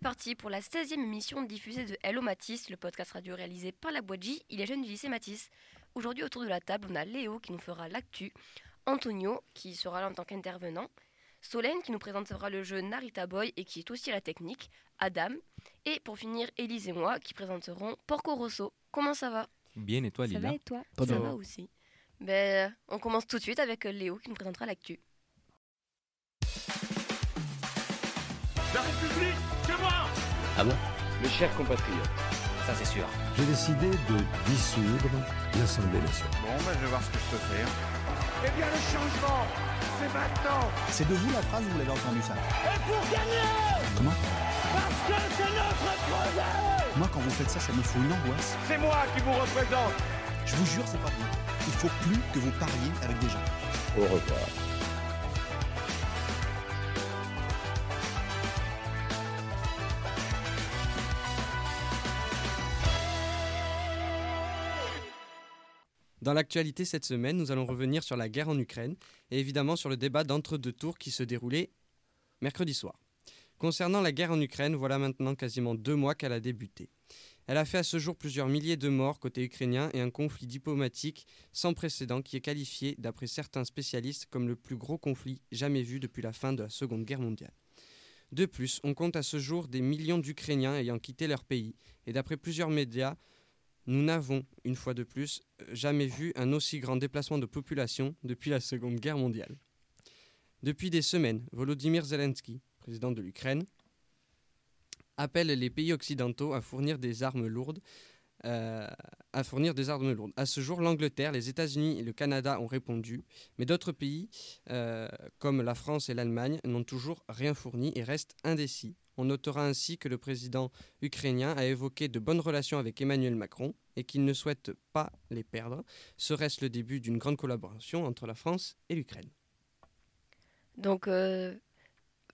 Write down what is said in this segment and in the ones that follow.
c'est parti pour la 16e émission diffusée de Hello Matisse, le podcast radio réalisé par la boîte J, il est jeune du lycée Matisse. Aujourd'hui, autour de la table, on a Léo qui nous fera l'actu, Antonio qui sera là en tant qu'intervenant, Solène qui nous présentera le jeu Narita Boy et qui est aussi à la technique, Adam, et pour finir, Élise et moi qui présenterons Porco Rosso. Comment ça va? Bien, et toi, Ça Lila? va et toi? Ça va aussi. Ben, on commence tout de suite avec euh, Léo qui nous présentera l'actu. La République, Mes chers compatriotes, Ça, c'est sûr. J'ai décidé de dissoudre l'Assemblée nationale. Bon, ben, je vais voir ce que je peux faire. Eh bien, le changement, c'est maintenant C'est de vous la phrase ou vous l'avez entendu ça Et pour gagner Comment Parce que c'est notre projet Moi, quand vous faites ça, ça me fout une angoisse. C'est moi qui vous représente Je vous jure, c'est pas bien. Il faut plus que vous parliez avec des gens. au revoir. Dans l'actualité cette semaine, nous allons revenir sur la guerre en Ukraine et évidemment sur le débat d'entre-deux tours qui se déroulait mercredi soir. Concernant la guerre en Ukraine, voilà maintenant quasiment deux mois qu'elle a débuté. Elle a fait à ce jour plusieurs milliers de morts côté ukrainien et un conflit diplomatique sans précédent qui est qualifié, d'après certains spécialistes, comme le plus gros conflit jamais vu depuis la fin de la Seconde Guerre mondiale. De plus, on compte à ce jour des millions d'Ukrainiens ayant quitté leur pays et d'après plusieurs médias, nous n'avons, une fois de plus, jamais vu un aussi grand déplacement de population depuis la Seconde Guerre mondiale. Depuis des semaines, Volodymyr Zelensky, président de l'Ukraine, appelle les pays occidentaux à fournir des armes lourdes. euh, à fournir des armes lourdes. À ce jour, l'Angleterre, les États-Unis et le Canada ont répondu, mais d'autres pays, euh, comme la France et l'Allemagne, n'ont toujours rien fourni et restent indécis. On notera ainsi que le président ukrainien a évoqué de bonnes relations avec Emmanuel Macron et qu'il ne souhaite pas les perdre. Serait-ce le début d'une grande collaboration entre la France et l'Ukraine? Donc, euh,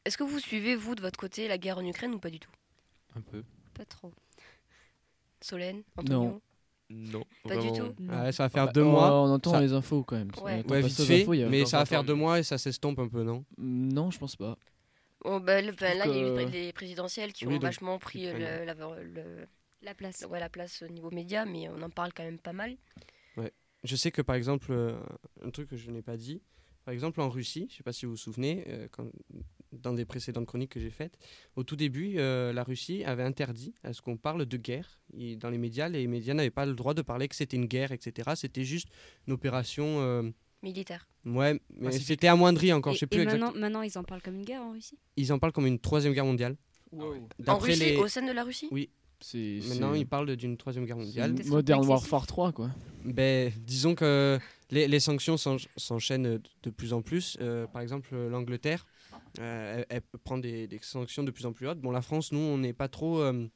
est-ce que vous suivez, vous, de votre côté, la guerre en Ukraine ou pas du tout? Un peu. Pas trop. Solène Antonio? Non. Pas du tout? Non. Ouais, Ça va faire Bah, deux mois. On entend ça- les infos quand même. Ouais. Vite fait, infos, mais ça va faire deux mois et ça s'estompe un peu, non? Non, je pense pas. Bon, ben, le- ben, là, il y a eu les présidentielles qui Oui, ont donc, vachement pris euh, le- la, le- La place. ouais, la place au niveau média, mais on en parle quand même pas mal. Je sais que par exemple, euh, un truc que je n'ai pas dit, par exemple en Russie, je ne sais pas si vous vous souvenez, euh, quand- dans des précédentes chroniques que j'ai faites, au tout début, euh, la Russie avait interdit à ce qu'on parle de guerre. Et dans les médias, les médias n'avaient pas le droit de parler que c'était une guerre, etc. C'était juste une opération. euh, Militaire. ouais, mais Pacifique. c'était amoindri encore. Et, je sais plus maintenant, exactement. maintenant, ils en parlent comme une guerre en Russie? Ils en parlent comme une troisième guerre mondiale. En D'après Russie, les. au sein de la Russie? Oui. Maintenant, ils parlent d'une troisième guerre mondiale. Modern Warfare 3 quoi. Ben, disons que les, les sanctions s'en- s'enchaînent de plus en plus. Euh, par exemple, euh, l'Angleterre, euh, elle, elle prend des, des sanctions de plus en plus hautes. Bon, la France, nous, on n'est pas trop, euh,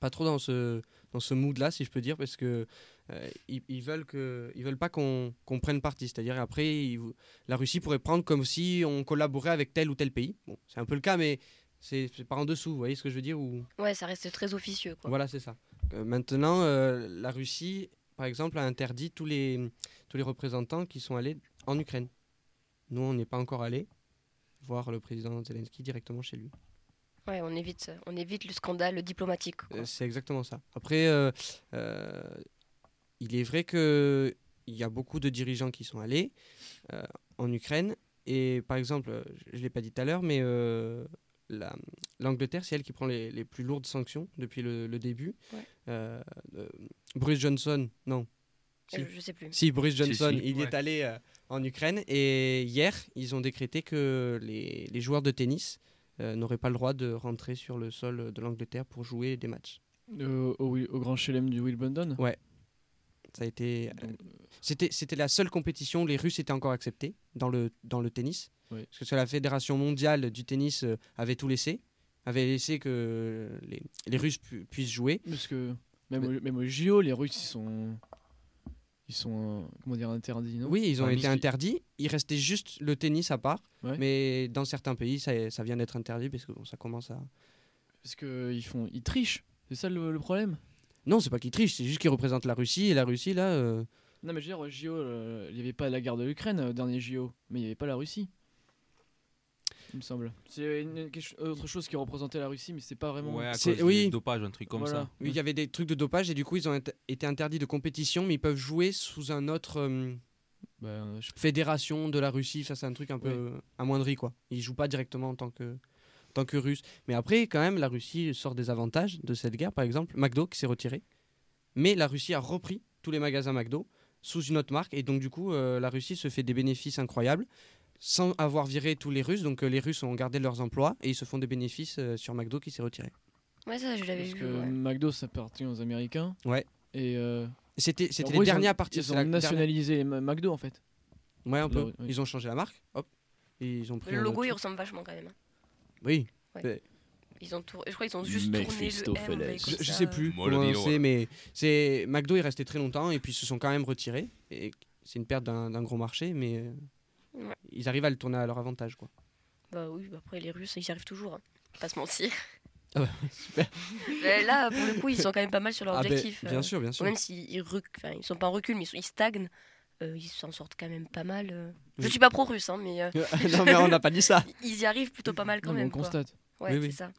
pas trop dans ce, dans ce mood-là, si je peux dire, parce que euh, ils, ils veulent que, ils veulent pas qu'on qu'on prenne parti. C'est-à-dire après, ils la Russie pourrait prendre comme si on collaborait avec tel ou tel pays. Bon, c'est un peu le cas, mais c'est par en dessous. Vous voyez ce que je veux dire ou... Ouais, ça reste très officieux. Quoi. Voilà, c'est ça. Euh, maintenant, euh, la Russie, par exemple, a interdit tous les, tous les représentants qui sont allés en Ukraine. Nous, on n'est pas encore allés voir le président Zelensky directement chez lui. Ouais, on évite, on évite le scandale diplomatique. Euh, c'est exactement ça. Après, euh, euh, il est vrai qu'il y a beaucoup de dirigeants qui sont allés euh, en Ukraine. Et par exemple, je ne l'ai pas dit tout à l'heure, mais euh, la- l'Angleterre, c'est elle qui prend les, les plus lourdes sanctions depuis le, le début. Ouais. Euh, euh, Boris Johnson, non. Si. Je sais plus. Si, Boris Johnson, si. il Ouais. est allé euh, en Ukraine et hier, ils ont décrété que les, les joueurs de tennis euh, n'auraient pas le droit de rentrer sur le sol de l'Angleterre pour jouer des matchs. Euh, au, au grand chelem du Wimbledon? Ouais. Ça a été. Donc, C'était, c'était la seule compétition où les Russes étaient encore acceptés dans le, dans le tennis. Oui. Parce que la fédération mondiale du tennis euh, avait tout laissé, avait laissé que les, les Russes pu- puissent jouer. Parce que même, Mais- au, même au JO, les Russes ils sont. Ils sont. euh, comment dire, interdits, non? Oui, ils ont Enfin, été interdits. Il restait juste le tennis à part. Ouais. Mais dans certains pays, ça, ça vient d'être interdit parce que bon, ça commence à. Parce qu'ils font. Ils trichent. C'est ça le, le problème? Non, c'est pas qu'ils trichent, c'est juste qu'ils représentent la Russie. Et la Russie, là. euh, Non, mais je veux dire, au JO, euh, il n'y avait pas la guerre de l'Ukraine dernier JO, mais il n'y avait pas la Russie. Il me semble. C'est une- quelque cho- autre chose qui représentait la Russie, mais c'est pas vraiment. Ouais, à cause oui. du dopage, un truc comme Voilà. ça. Oui, il y avait des trucs de dopage et du coup, ils ont int- été interdits de compétition, mais ils peuvent jouer sous un autre euh, Bah, euh, je- fédération de la Russie. Ça, c'est un truc un peu amoindri, quoi. Ils jouent pas directement en tant que, tant que russe. Mais après, quand même, la Russie sort des avantages de cette guerre. Par exemple, McDo qui s'est retiré, mais la Russie a repris tous les magasins McDo sous une autre marque et donc du coup, euh, la Russie se fait des bénéfices incroyables sans avoir viré tous les Russes. Donc euh, les Russes ont gardé leurs emplois et ils se font des bénéfices euh, sur McDo qui s'est retiré. Ouais, ça, je l'avais Parce vu. que ouais. McDo, ça appartient aux Américains. Ouais. Et. euh, C'était gros, les ont- derniers à partir. Ils ont la dernière- nationalisé Ma- McDo en fait. Ouais, un peu. Oui. Ils ont changé la marque, hop. Et ils ont pris Le logo, il ressemble vachement quand même. Oui, Ils ont tour- Je crois qu'ils ont juste tourné le M je, je sais plus comment c'est, ouais. mais c'est McDo est resté très longtemps et puis ils se sont quand même retirés. Et c'est une perte d'un d'un gros marché, mais euh, Ouais. ils arrivent à le tourner à leur avantage, quoi. Bah oui, bah après les Russes, ils y arrivent toujours. hein. Pas se mentir. Ah bah, super. Mais là, pour le coup, ils sont quand même pas mal sur leur Ah ben, objectif. bien euh. sûr, bien sûr. Même s'ils ils rec... enfin, ils sont pas en recul, mais ils, sont- ils stagnent. euh, ils s'en sortent quand même pas mal. euh. Je suis pas pro-russe, hein, mais euh, non, mais on n'a pas dit ça. ils y arrivent plutôt pas mal quand Non, même. on quoi. constate. Ouais, Oui, c'est oui. ça.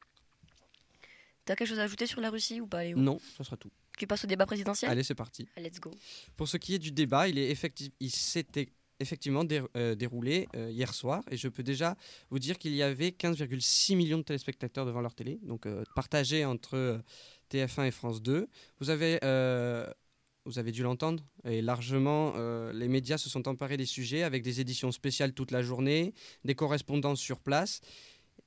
T'as quelque chose à ajouter sur la Russie ou pas, Léo? Non, ça sera tout. Tu passes au débat présidentiel? Allez, c'est parti. Let's go. Pour ce qui est du débat, il est effectif, il s'était effectivement euh, déroulé euh, hier soir et je peux déjà vous dire qu'il y avait 15,6 millions de téléspectateurs devant leur télé, donc euh, partagés entre euh, TF1 et France 2. Vous avez, vous avez dû l'entendre et largement, les médias se sont emparés des sujets avec des éditions spéciales toute la journée, des correspondants sur place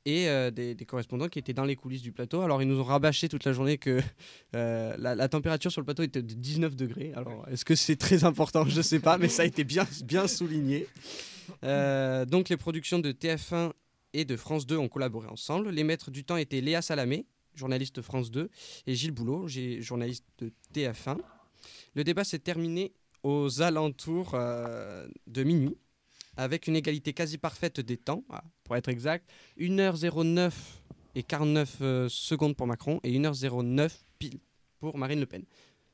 et euh, des, correspondants qui étaient dans les coulisses du plateau. Alors ils nous ont rabâché toute la journée que euh, la, température sur le plateau était de 19 degrés. Alors est-ce que c'est très important? Je ne sais pas, mais ça a été bien, bien souligné. Euh, donc les productions de TF1 et de France 2 ont collaboré ensemble. Les maîtres du temps étaient Léa Salamé, journaliste France 2, et Gilles Boulot, journaliste de TF1. Le débat s'est terminé aux alentours de minuit, avec une égalité quasi parfaite des temps, ah, pour être exact, 1h09 et 49 euh, secondes pour Macron et 1h09 pile pour Marine Le Pen.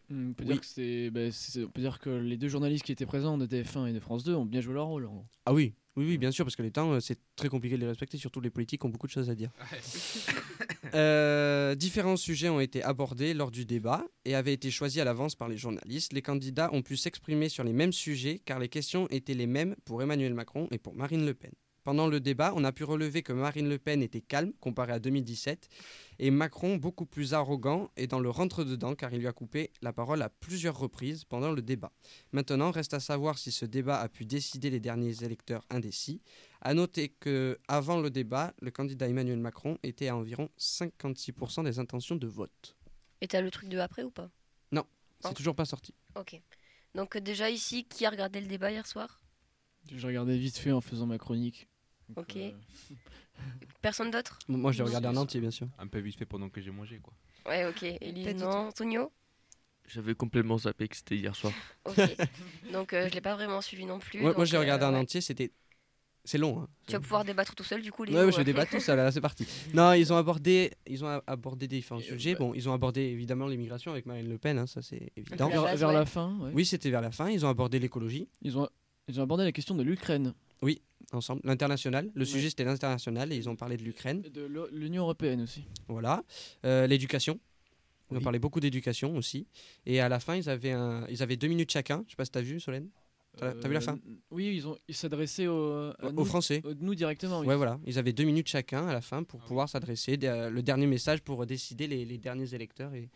Hmm, On peut, Oui. dire que c'est- bah, on peut dire que les deux journalistes qui étaient présents de TF1 et de France 2 ont bien joué leur rôle. en gros. Ah oui, oui, oui, bien sûr, parce que les temps, euh, c'est très compliqué de les respecter, surtout les politiques ont beaucoup de choses à dire. Euh, différents sujets ont été abordés lors du débat et avaient été choisis à l'avance par les journalistes. Les candidats ont pu s'exprimer sur les mêmes sujets car les questions étaient les mêmes pour Emmanuel Macron et pour Marine Le Pen. Pendant le débat, on a pu relever que Marine Le Pen était calme comparé à 2017 et Macron beaucoup plus arrogant et dans le rentre-dedans car il lui a coupé la parole à plusieurs reprises pendant le débat. Maintenant, reste à savoir si ce débat a pu décider les derniers électeurs indécis. À noter que avant le débat, le candidat Emmanuel Macron était à environ 56% des intentions de vote. Et t'as le truc de après ou pas? C'est Oh. toujours pas sorti. Ok. Donc euh, déjà ici, qui a regardé le débat hier soir? Je regardais vite fait en faisant ma chronique. Ok. euh, Personne d'autre? Moi, je l'ai regardé en entier, bien sûr. Un peu vite fait pendant que j'ai mangé, quoi. Ouais, ok. Du non Antonio J'avais complètement zappé que c'était hier soir. Ok. Donc euh, je l'ai pas vraiment suivi non plus. Moi, moi, donc, je l'ai regardé euh, en ouais. entier, c'était. C'est long. Hein. Tu vas pouvoir débattre tout seul du coup, les Ouais, ouais, je débat tout seul, là, c'est parti. Non, ils ont abordé, ils ont a- abordé des différents Et, sujets. Bon, ils ont abordé évidemment l'immigration avec Marine Le Pen, hein, ça c'est évident. Vers vers ouais. la fin, ouais. Oui, c'était vers la fin. Ils ont abordé l'écologie ils, ont, ils ont abordé la question de l'Ukraine, ensemble, l'international. Le sujet c'était l'international et ils ont parlé de l'Ukraine. et de l'Union Européenne aussi. Voilà. Euh, l'éducation. Ils ont Oui. parlé beaucoup d'éducation aussi. Et à la fin, ils avaient, un... ils avaient deux minutes chacun. Je sais pas si t'as vu, Solène? T'as- t'as vu la fin? Euh, Oui, ils ont ils s'adressaient au, Aux Français. au- nous directement. oui. Ouais, voilà. Ils avaient deux minutes chacun à la fin pour pouvoir s'adresser. euh, le dernier message pour décider les, les derniers électeurs et,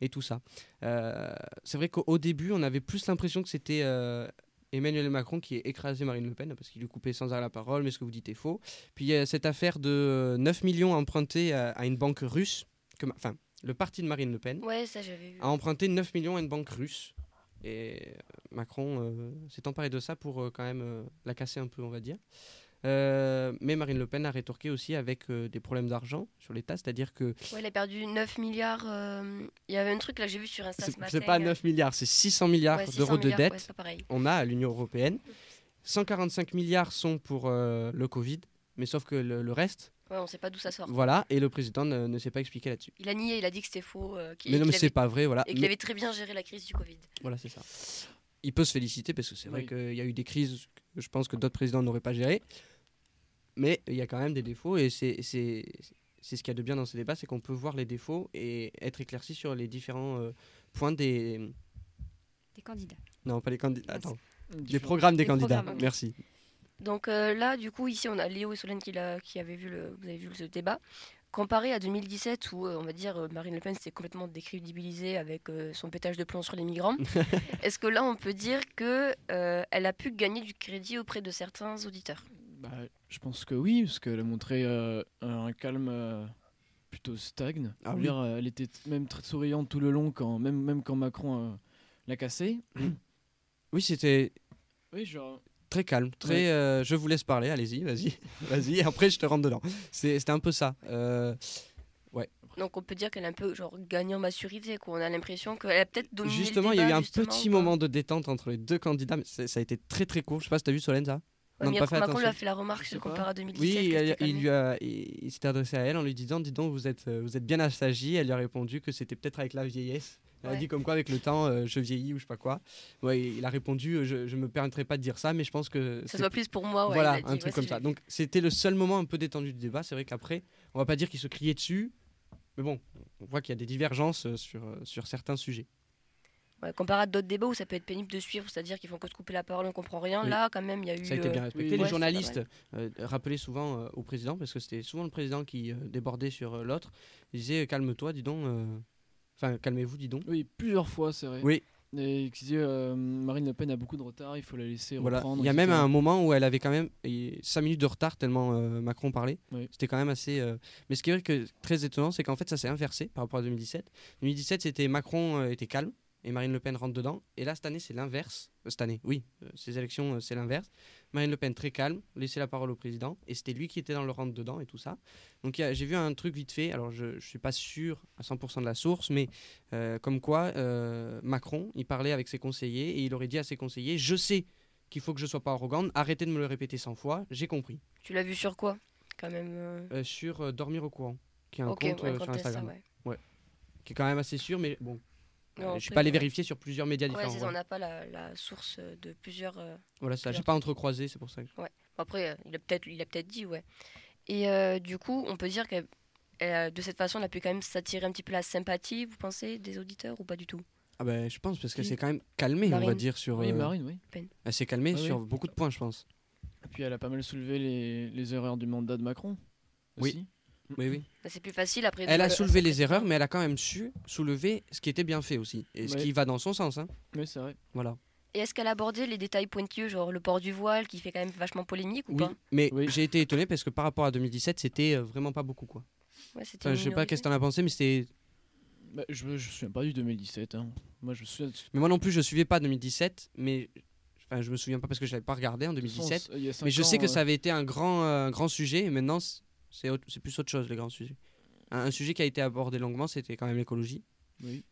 et tout ça. Euh, c'est vrai qu'au au début, on avait plus l'impression que c'était euh, Emmanuel Macron qui écrasait Marine Le Pen parce qu'il lui coupait sans arrêt la parole, mais ce que vous dites est faux. Puis il y a cette affaire de 9 millions empruntés à, à une banque russe. Que, enfin, le parti de Marine Le Pen Ouais, ça j'avais vu. a emprunté 9 millions à une banque russe. Et euh, Macron euh, s'est emparé de ça pour euh, quand même euh, la casser un peu, on va dire. Euh, mais Marine Le Pen a rétorqué aussi avec euh, des problèmes d'argent sur l'État, c'est-à-dire que Ouais, il a perdu 9 milliards. euh, Il y avait un truc là, j'ai vu sur Insta c'est ce matin. c'est pas 9 milliards, c'est 600 milliards Ouais, 600 d'euros de ouais, dette pareil. on a à l'Union européenne. 145 milliards sont pour le Covid, mais sauf que le, le reste, Ouais, on sait pas d'où ça sort. voilà, et le président ne, ne s'est pas expliqué là-dessus. Il a nié, il a dit que c'était faux. Mais non, mais c'est pas vrai, voilà. Et qu'il Mais- avait très bien géré la crise du Covid. Voilà, c'est ça. Il peut se féliciter parce que c'est vrai qu'il y a eu des crises que je pense que d'autres présidents n'auraient pas gérées. Mais il y a quand même des défauts et c'est c'est c'est ce qu'il y a de bien dans ces débats, c'est qu'on peut voir les défauts et être éclairci sur les différents euh, points des Des candidats. non pas les candidats attends des programmes des Des candidats. programmes. Merci. Donc euh, là, du coup, ici, on a Léo et Solène qui, l'a- qui avaient vu le, vous avez vu ce débat. Comparé à 2017, où euh, on va dire Marine Le Pen s'est complètement décrédibilisée avec euh, son pétage de plomb sur les migrants, est-ce que là, on peut dire que euh, elle a pu gagner du crédit auprès de certains auditeurs? Bah, je pense que oui, parce qu'elle a montré euh, un calme euh, plutôt stagne. Ah oui. dire, elle était même très souriante tout le long, quand, même, même quand Macron euh, l'a cassé. Oui, c'était Oui, genre. très calme, très. Ouais. euh, je vous laisse parler, allez-y, vas-y, vas-y. et Après, je te rentre dedans. C'est- C'était un peu ça. Euh, Donc on peut dire qu'elle a un peu genre gagné en maturité. Quoi. On a l'impression qu'elle a peut-être dominé justement, il y a eu un petit moment de détente entre les deux candidats, mais ça a été très très court. Je sais pas si t'as vu Solène ça? Ouais, fait Macron lui a fait la remarque pas. compare à 2017. Oui, elle- il, lui a, il, il s'était adressé à elle en lui disant Dis donc, vous êtes, euh, vous êtes bien assagie. Elle lui a répondu que c'était peut-être avec la vieillesse. Elle a dit comme quoi, avec le temps, euh, je vieillis ou je sais pas quoi. Ouais, il a répondu euh, Je, je me permettrai pas de dire ça, mais je pense que. Ça se voit plus pour moi. ouais, voilà, dit, un truc ouais, comme ça. Donc, c'était le seul moment un peu détendu du débat. C'est vrai qu'après, on va pas dire qu'il se criait dessus, mais bon, on voit qu'il y a des divergences sur, sur certains sujets. Ouais, comparé à d'autres débats où ça peut être pénible de suivre, c'est-à-dire qu'ils font que se couper la parole, on comprend rien. Oui. Là, quand même, il y a eu. Ça a été euh, bien respecté. oui, les ouais, journalistes euh, rappelaient souvent euh, au président, parce que c'était souvent le président qui euh, débordait sur euh, l'autre, il disait calme-toi, dis donc. euh, Enfin, calmez-vous, dis donc. Oui, plusieurs fois, c'est vrai. Oui. Et qui disait euh, Marine Le Pen a beaucoup de retard, il faut la laisser Voilà. reprendre. Il y a etc. même un moment où elle avait quand même 5 minutes de retard tellement euh, Macron parlait. Oui. C'était quand même assez. euh, Mais ce qui est vrai que très étonnant, c'est qu'en fait ça s'est inversé par rapport à 2017. 2017, c'était Macron euh, était calme et Marine Le Pen rentre dedans. Et là, cette année, c'est l'inverse. Euh, cette année, oui, euh, ces élections, euh, c'est l'inverse. Marine Le Pen très calme, laisser la parole au président. Et c'était lui qui était dans le rentre dedans et tout ça. Donc j'ai vu un truc vite fait. Alors je ne suis pas sûr à 100% de la source, mais comme quoi Macron, il parlait avec ses conseillers et il aurait dit à ses conseillers Je sais qu'il faut que je sois pas arrogante, arrêtez de me le répéter 100 fois, j'ai compris. Tu l'as vu sur quoi Quand même. sur Dormir au courant, qui est un Ok, compte ouais, sur ça, Instagram, ouais. qui est quand même assez sûr, mais bon, Non, euh, je suis pas allé ouais. vérifier sur plusieurs médias Ouais, différents. ça, on n'a pas la, la source euh, de plusieurs. euh, Voilà ça, j'ai pas entrecroisé, c'est pour ça. que- Après, euh, il a peut-être, il a peut-être dit, ouais. Et euh, du coup, on peut dire que euh, de cette façon, elle a pu quand même s'attirer un petit peu la sympathie, vous pensez, des auditeurs ou pas du tout? Ah ben, je pense parce qu'elle s'est quand même calmée, on va dire sur. Oui, Marine, oui. Elle s'est calmée Ouais, sur oui. beaucoup de points, je pense. Et puis elle a pas mal soulevé les, les erreurs du mandat de Macron. Aussi. Oui, oui. Bah, C'est plus facile après. de- Elle a soulevé les erreurs, mais elle a quand même su soulever ce qui était bien fait aussi, et ce Ouais. qui va dans son sens. Hein. Oui, c'est vrai. Voilà. Et est-ce qu'elle a abordé les détails pointilleux, genre le port du voile, qui fait quand même vachement polémique ou Oui, pas? mais Oui. j'ai été étonné parce que par rapport à 2017, c'était euh, vraiment pas beaucoup quoi. Ouais, c'était Enfin, je sais pas qu'est-ce que t'en as pensé, mais c'était. Bah, je me souviens pas du 2017. hein. Moi, je me souviens. Mais moi non plus, je suivais pas 2017, mais enfin, je me souviens pas parce que je l'avais pas regardé en de toute façon, 2017. il y a cinq Mais je sais que euh, ça avait été un grand, euh, grand sujet, et maintenant c'est plus autre chose les grands sujets. Un, un sujet qui a été abordé longuement, c'était quand même l'écologie. Oui.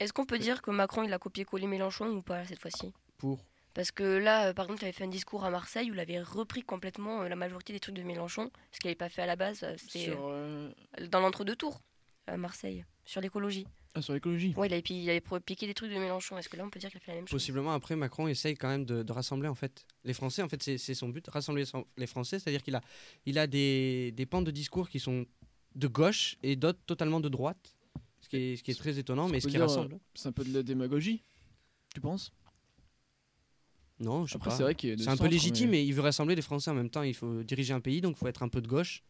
Est-ce qu'on peut dire que Macron il a copié-collé Mélenchon ou pas cette fois-ci? Pour Parce que là, euh, par exemple, il avait fait un discours à Marseille où il avait repris complètement euh, la majorité des trucs de Mélenchon, ce qu'il n'avait pas fait à la base. euh, C'était euh, euh, dans l'entre-deux tours à Marseille, sur l'écologie. Ah, sur l'écologie. Ouais, il avait, il avait piqué des trucs de Mélenchon. Est-ce que là, on peut dire qu'il a fait la même chose? Possiblement après Macron essaye quand même de, de rassembler en fait les Français. En fait, c'est son but, rassembler les Français, c'est-à-dire qu'il a, il a des, des pans de discours qui sont de gauche et d'autres totalement de droite, ce qui est, ce qui est très étonnant, mais ce qui dire, rassemble. C'est un peu de la démagogie. Tu penses? Non, je sais Après, pas. c'est un peu légitime, mais- mais il veut rassembler les Français en même temps. Il faut diriger un pays, donc il faut être un peu de gauche,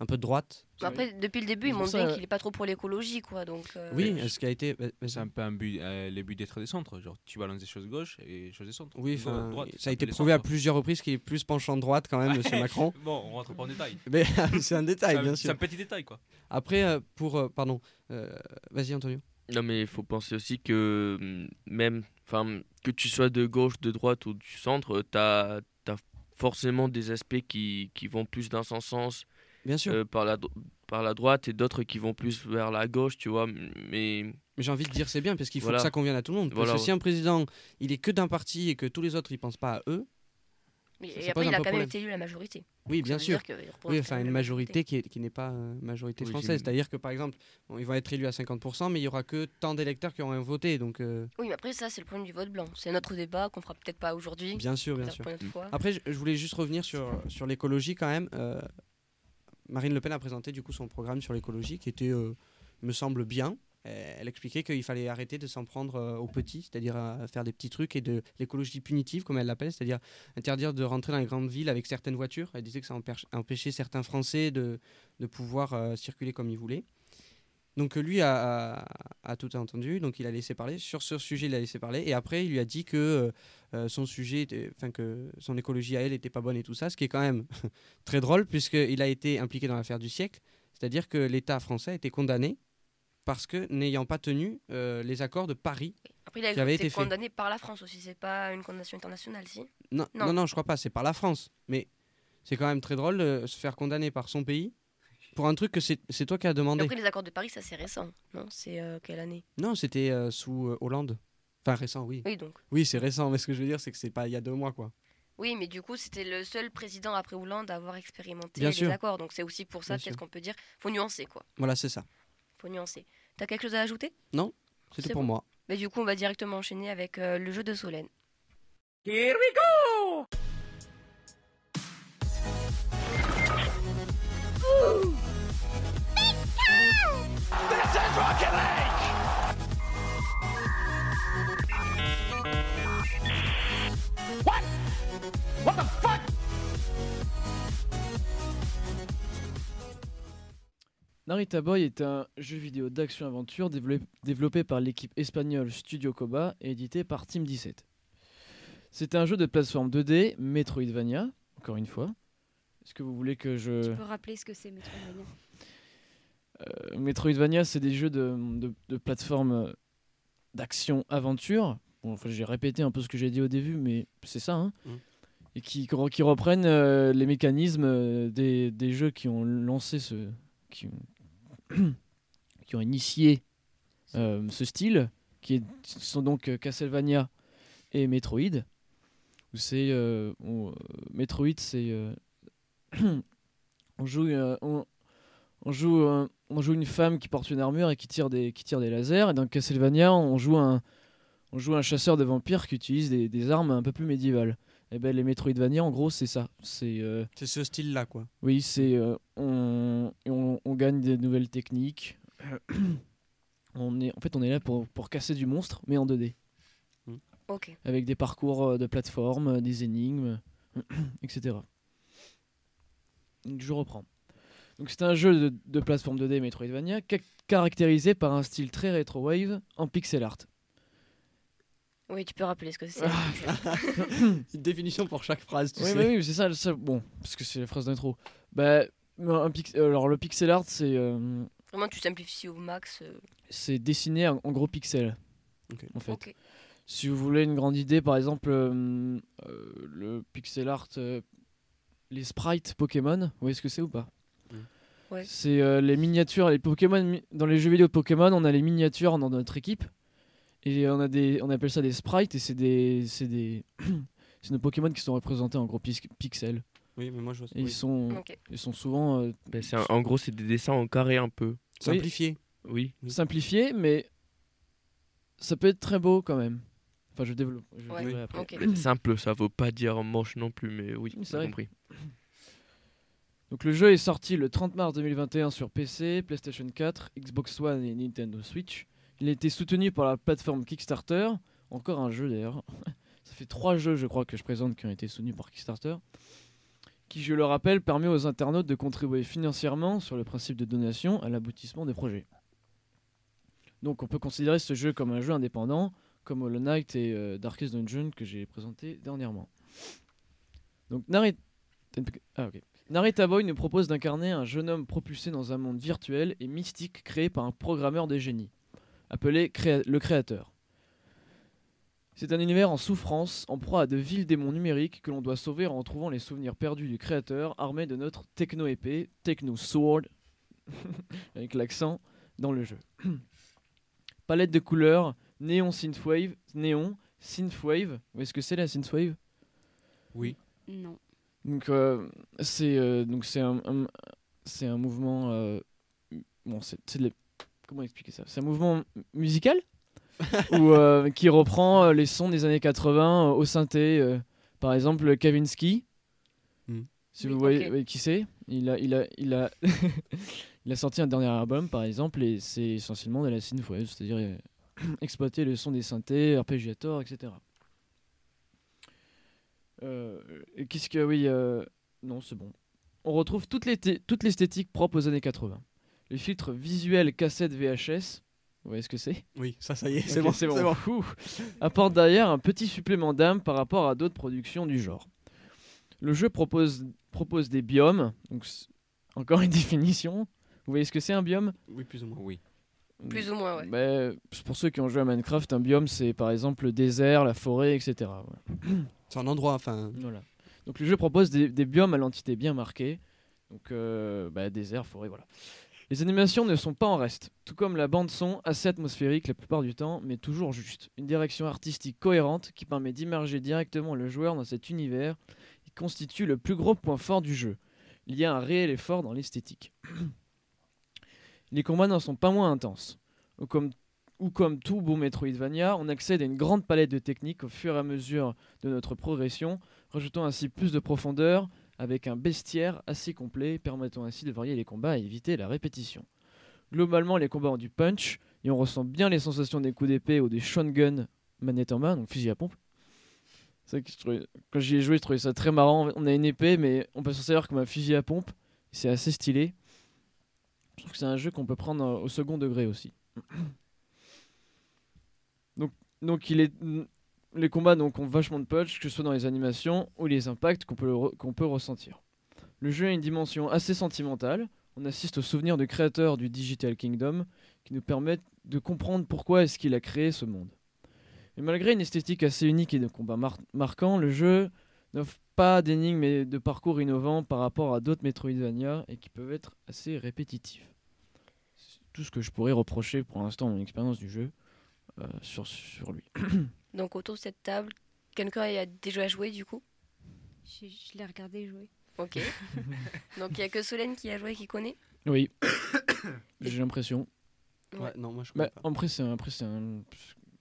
un peu de droite. Mais Après, depuis le début, il C'est pour montre ça, bien qu'il est pas trop pour l'écologie, quoi. Donc, euh, Oui, ce qui a été. bah, bah, C'est un peu un but, euh, le but d'être des centres. Genre, tu balances des choses gauche et des choses des centres. Oui, Ou enfin, droite, ça a été les prouvé à centres. plusieurs reprises qu'il est plus penchant de droite quand même, Monsieur Macron. Bon, on rentre pas en détail. Mais c'est un détail, un- bien C'est sûr. un petit détail, quoi. Après, euh, pour. euh, pardon. euh, Vas-y, Antonio. Non, mais il faut penser aussi que hum, même, enfin, que tu sois de gauche, de droite ou du centre, tu as, forcément des aspects qui, qui vont plus dans son sens Bien sûr. euh, par, la, par la droite et d'autres qui vont plus vers la gauche, tu vois. Mais Mais j'ai envie de dire c'est bien parce qu'il faut Voilà. que ça convienne à tout le monde. Parce Voilà, que ouais. si un président il est que d'un parti et que tous les autres ils pensent pas à eux, Mais- Ça- Et ça après, il a quand même été élu à la majorité. Oui, Donc, bien sûr. Oui, enfin une majorité qui, est- qui n'est pas euh, majorité Oui, française. C'est-à-dire que par exemple, bon, il va être élu à 50%, mais il y aura que tant d'électeurs qui auront voté. Donc, euh, Oui, mais après, ça, c'est le problème du vote blanc. C'est notre débat qu'on fera peut-être pas aujourd'hui. bien sûr, bien sûr. fois. Après, je, je voulais juste revenir sur, sur l'écologie quand même. Euh, Marine Le Pen a présenté du coup son programme sur l'écologie qui était, euh, me semble, bien. Elle expliquait qu'il fallait arrêter de s'en prendre euh, aux petits, c'est-à-dire faire des petits trucs et de l'écologie punitive, comme elle l'appelle, c'est-à-dire interdire de rentrer dans les grandes villes avec certaines voitures. Elle disait que ça empêchait certains Français de, de pouvoir euh, circuler comme ils voulaient. Donc euh, lui a, a- a tout entendu, donc il a laissé parler. Sur ce sujet, il a laissé parler. Et après, il lui a dit que euh, euh, son sujet, enfin que son écologie à elle n'était pas bonne et tout ça, ce qui est quand même très drôle puisqu'il a été impliqué dans l'affaire du siècle. C'est-à-dire que l'État français a été condamné parce que n'ayant pas tenu euh, les accords de Paris. Après, il a qui avait été, fait. condamné par la France aussi. C'est pas une condamnation internationale, si? Non, Non. non, non, je crois pas, c'est par la France. Mais c'est quand même très drôle de se faire condamner par son pays pour un truc que c'est c'est toi qui as Et demandé. Après, les accords de Paris, ça, c'est récent. Non? C'est euh, quelle année? Non, c'était euh, sous euh, Hollande. Enfin, récent, oui. Oui, donc. Oui, c'est récent, mais ce que je veux dire, c'est que c'est pas il y a deux mois, quoi. Oui, mais du coup, c'était le seul président après Hollande à avoir expérimenté Bien les sûr. accords. Donc, c'est aussi pour ça, peut-être qu'on peut dire. Faut nuancer, quoi. Voilà, c'est ça. Faut nuancer. T'as quelque chose à ajouter? C'était C'est pour bon. moi. Mais du coup, on va directement enchaîner avec euh, le jeu de Solène. Here we go! What? What the fuck? Narita Boy est un jeu vidéo d'action-aventure développé, par l'équipe espagnole Studio Koba et édité par Team 17. C'est un jeu de plateforme 2D, Metroidvania, encore une fois. Est-ce que vous voulez que je... Tu peux rappeler ce que c'est Metroidvania? Euh, Metroidvania, c'est des jeux de, de, de plateforme d'action-aventure. Bon, enfin, j'ai répété un peu ce que j'ai dit au début, mais c'est ça. hein. Mm. Et qui, qui reprennent euh, les mécanismes euh, des, des jeux qui ont lancé ce. qui ont, qui ont initié euh, ce style, qui est- sont donc Castlevania et Metroid. Où c'est. on- euh, Metroid, c'est. on joue. on, on joue, on joue une femme qui porte une armure et qui tire des, qui tire des lasers. Et dans Castlevania, on joue un, on joue un chasseur de vampires qui utilise des, des armes un peu plus médiévales. Et ben les Metroidvania, en gros, c'est ça. C'est euh, C'est ce style-là, quoi. oui, c'est euh, on, on, on gagne des nouvelles techniques. on est, en fait, on est là pour, pour casser du monstre, mais en 2D, Ok. avec des parcours euh, de plateforme, des énigmes, etc. Donc, je reprends. Donc c'est un jeu de, de plateforme 2D Metroidvania ca- caractérisé par un style très rétro-wave en pixel art. Oui, tu peux rappeler ce que c'est. Ah. Une définition pour chaque phrase, tu Oui, sais. oui, c'est ça, ça- Bon, parce que c'est la phrase d'intro. Bah, un pix- alors le pixel art, c'est euh, Vraiment, tu simplifies au max. euh, c'est dessiné en, en gros pixels. Ok. En fait. Ok. Si vous voulez une grande idée, par exemple, euh, euh, le pixel art, euh, les sprites Pokémon, vous voyez ce que c'est ou pas? Ouais. C'est euh, les miniatures, les Pokémon dans les jeux vidéo de Pokémon, on a les miniatures dans notre équipe et on a des, on appelle ça des sprites et c'est des, c'est des, c'est nos Pokémon qui sont représentés en gros pix- pixels. Oui, mais moi je vois. Et oui. ils sont, Ok. ils sont souvent euh, Ben, un- en gros, c'est des dessins en carré un peu. Simplifié. Oui. Oui. simplifiés, mais ça peut être très beau quand même. Enfin, je développe. Je Ouais, après. ok. Mais Simple, ça vaut pas dire moche non plus, mais oui, j'ai compris. Donc le jeu est sorti le 30 mars 2021 sur PC, PlayStation 4, Xbox One et Nintendo Switch. Il a été soutenu par la plateforme Kickstarter. Encore un jeu d'ailleurs. Ça fait trois jeux je crois que je présente qui ont été soutenus par Kickstarter. Qui je le rappelle permet aux internautes de contribuer financièrement sur le principe de donation à l'aboutissement des projets. Donc on peut considérer ce jeu comme un jeu indépendant, comme Hollow Knight et euh, Darkest Dungeon que j'ai présenté dernièrement. Donc Narita... Ah, ok. Narita Boy nous propose d'incarner un jeune homme propulsé dans un monde virtuel et mystique créé par un programmeur de génie, appelé Créa- le Créateur. C'est un univers en souffrance, en proie à de vils démons numériques que l'on doit sauver en retrouvant les souvenirs perdus du Créateur armé de notre techno-épée, Techno-Sword, avec l'accent, dans le jeu. Palette de couleurs, néon synthwave, néon, synthwave. Vous voyez ce que c'est la synthwave? Oui. Non. Donc euh, c'est euh, donc c'est un, un- c'est un mouvement euh, bon c'est comment expliquer ça? C'est un mouvement musical? Ou euh, qui reprend euh, les sons des années 80 euh, au synthé euh, par exemple Kavinsky. Hmm. Si Oui, vous voyez qui c'est, il a il a il a il a sorti un dernier album par exemple et c'est essentiellement de la synthwave, c'est-à-dire euh, exploiter le son des synthés, arpégiateurs, etc. Euh, qu'est-ce que oui euh, non c'est bon. On retrouve toute l'esthétique propre aux années 80. Les filtres visuels cassette VHS, vous voyez ce que c'est? Oui, ça, ça y est, c'est bon. c'est bon. Apporte d'ailleurs un petit supplément d'âme par rapport à d'autres productions du genre. Le jeu propose, propose des biomes, donc encore une définition. Vous voyez ce que c'est un biome? Oui, plus ou moins. Oui. Plus ou moins, ouais. Bah, Pour ceux qui ont joué à Minecraft, un biome c'est par exemple le désert, la forêt, etc. C'est un endroit, enfin. Voilà. Donc le jeu propose des, des biomes à l'entité bien marquée. Donc euh, bah, désert, forêt, voilà. Les animations ne sont pas en reste, tout comme la bande son assez atmosphérique la plupart du temps, mais toujours juste. Une direction artistique cohérente qui permet d'immerger directement le joueur dans cet univers et constitue le plus gros point fort du jeu. Il y a un réel effort dans l'esthétique. Les combats n'en sont pas moins intenses. Ou comme, ou comme tout beau Metroidvania, on accède à une grande palette de techniques au fur et à mesure de notre progression, rajoutant ainsi plus de profondeur avec un bestiaire assez complet, permettant ainsi de varier les combats et éviter la répétition. Globalement, les combats ont du punch et on ressent bien les sensations des coups d'épée ou des shotguns manette en main, donc fusil à pompe. C'est que quand j'y ai joué, je trouvais ça très marrant. On a une épée, mais on peut s'en servir comme un fusil à pompe. C'est assez stylé. Je trouve que c'est un jeu qu'on peut prendre euh, au second degré aussi. donc, donc il est les combats donc, ont vachement de punch, que ce soit dans les animations ou les impacts qu'on peut, peut ressentir. Le jeu a une dimension assez sentimentale. On assiste aux souvenirs du créateur du Digital Kingdom qui nous permettent de comprendre pourquoi est-ce qu'il a créé ce monde. Et malgré une esthétique assez unique et de combats mar- marquants, le jeu n'offre pas d'énigmes et de parcours innovants par rapport à d'autres Metroidvania et qui peuvent être assez répétitifs. C'est tout ce que je pourrais reprocher pour l'instant à mon expérience du jeu euh, sur, sur lui. Donc autour de cette table, quelqu'un a déjà joué du coup? Je, je l'ai regardé jouer. Ok. Donc il n'y a que Solène qui a joué, qui connaît? Oui, j'ai l'impression. Ouais, non, moi je connais Bah, pas. après, c'est un, après, c'est un,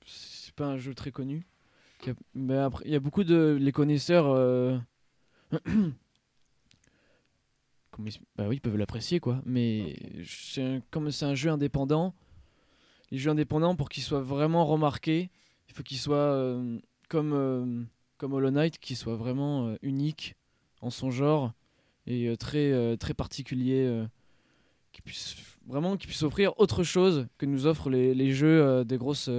c'est pas un jeu très connu. Après, il y a beaucoup de les connaisseurs. euh, ils- bah oui, ils peuvent l'apprécier quoi. Mais un- comme c'est un jeu indépendant, les jeux indépendants pour qu'ils soient vraiment remarqués, il faut qu'ils soient euh, comme euh, comme Hollow Knight, qu'ils soient vraiment euh, uniques en son genre et très très particulier. qui puisse vraiment qui puisse offrir autre chose que nous offrent les, les jeux des grosses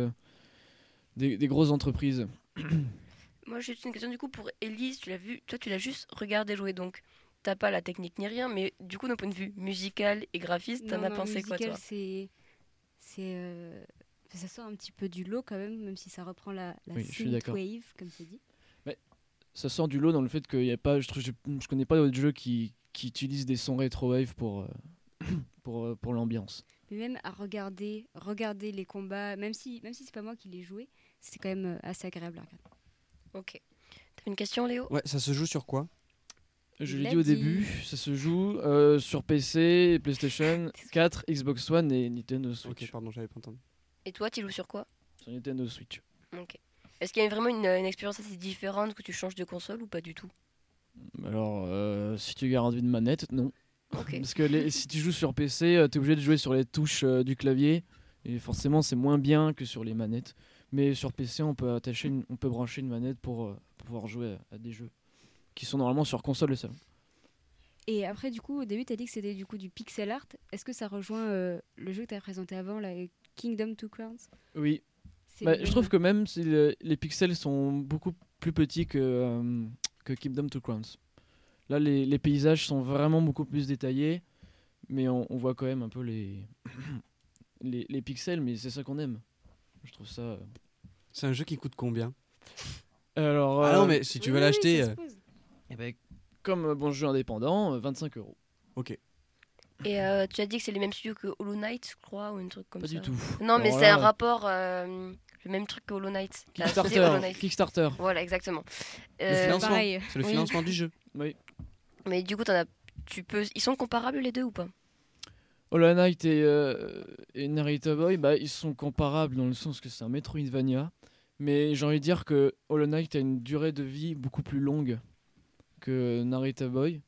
des grosses entreprises. Moi j'ai juste une question du coup pour Elise, tu l'as vu, toi tu l'as juste regardé jouer donc t'as pas la technique ni rien, mais du coup d'un point de vue musical et graphiste, t'en as pensé quoi toi? c'est. c'est euh, Ça sort un petit peu du lot quand même, même si ça reprend la, la Oui, je suis d'accord. synthwave, comme c'est dit. Ça sort du lot dans le fait qu'il y a pas je, je, je connais pas d'autres jeux qui, qui utilisent des sons rétro-wave pour euh, pour, euh, pour l'ambiance. Mais même à regarder, regarder les combats, même si, même si c'est pas moi qui les joué, c'est quand même euh, assez agréable à regarder. Ok. T'as une question Léo? Ouais, ça se joue sur quoi? Je l'ai l'a dit au début, ça se joue euh, sur PC, PlayStation 4, Xbox One et Nintendo Switch. Ok, pardon, j'avais pas entendu. Et toi tu joues sur quoi? Sur Nintendo Switch. Ok. Est-ce qu'il y a vraiment une, une expérience assez différente que tu changes de console ou pas du tout? Alors, euh, si tu gardes une manette, non. Ok. Parce que les- si tu joues sur PC, tu es obligé de jouer sur les touches euh, du clavier. Et forcément, c'est moins bien que sur les manettes. Mais sur PC, on peut, attacher une- on peut brancher une manette pour euh, pouvoir jouer à, à des jeux qui sont normalement sur console de salon. Et après, du coup, au début, tu as dit que c'était du coup du pixel art. Est-ce que ça rejoint euh, le jeu que tu as présenté avant, là, Kingdom Two Crowns? Oui. Bah, je trouve que même si le- les pixels sont beaucoup plus petits que, euh, que Kingdom Two Crowns. Là, les, les paysages sont vraiment beaucoup plus détaillés, mais on, on voit quand même un peu les, les, les pixels, mais c'est ça qu'on aime. Je trouve ça. euh, C'est un jeu qui coûte combien? Alors, Ah non, euh, mais si tu Oui, veux oui, l'acheter. euh, eh ben, comme euh, bon jeu indépendant, euh, 25 euros. Ok. Et euh, tu as dit que c'est les mêmes studios que Hollow Knight, je crois, ou un truc comme Pas ça. du tout. Non, mais Alors c'est un rapport euh, le même truc que Hollow Knight. La société Kickstarter. Hollow Knight. Kickstarter. Voilà, exactement. Le Euh, financement. pareil. C'est le Oui. financement du jeu. Oui. mais du coup, t'en as, tu peux, ils sont comparables les deux ou pas? Hollow Knight et, euh, et Narita Boy, bah, ils sont comparables dans le sens que c'est un Metroidvania. Mais j'ai envie de dire que Hollow Knight a une durée de vie beaucoup plus longue que Narita Boy.